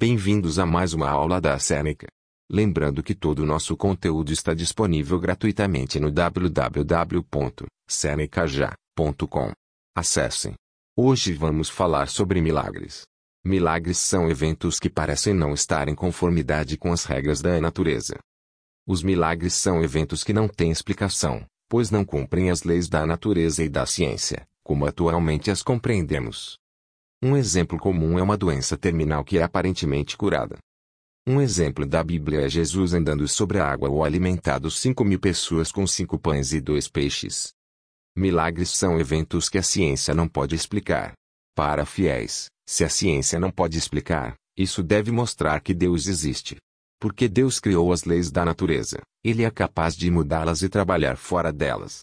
Bem-vindos a mais uma aula da Seneca. Lembrando que todo o nosso conteúdo está disponível gratuitamente no www.senecaja.com. Acessem. Hoje vamos falar sobre milagres. Milagres são eventos que parecem não estar em conformidade com as regras da natureza. Os milagres são eventos que não têm explicação, pois não cumprem as leis da natureza e da ciência, como atualmente as compreendemos. Um exemplo comum é uma doença terminal que é aparentemente curada. Um exemplo da Bíblia é Jesus andando sobre a água ou alimentado cinco mil pessoas com cinco pães e dois peixes. Milagres são eventos que a ciência não pode explicar. Para fiéis, se a ciência não pode explicar, isso deve mostrar que Deus existe. Porque Deus criou as leis da natureza, Ele é capaz de mudá-las e trabalhar fora delas.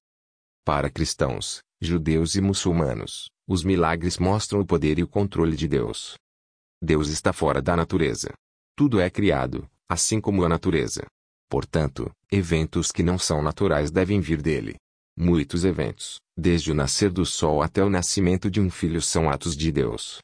Para cristãos, judeus e muçulmanos, os milagres mostram o poder e o controle de Deus. Deus está fora da natureza. Tudo é criado, assim como a natureza. Portanto, eventos que não são naturais devem vir dele. Muitos eventos, desde o nascer do sol até o nascimento de um filho, são atos de Deus.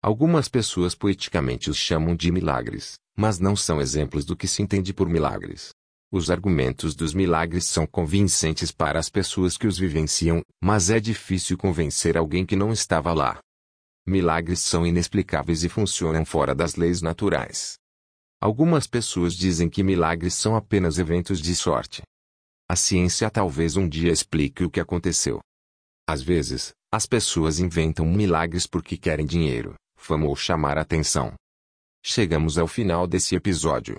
Algumas pessoas poeticamente os chamam de milagres, mas não são exemplos do que se entende por milagres. Os argumentos dos milagres são convincentes para as pessoas que os vivenciam, mas é difícil convencer alguém que não estava lá. Milagres são inexplicáveis e funcionam fora das leis naturais. Algumas pessoas dizem que milagres são apenas eventos de sorte. A ciência talvez um dia explique o que aconteceu. Às vezes, as pessoas inventam milagres porque querem dinheiro, fama ou chamar atenção. Chegamos ao final desse episódio.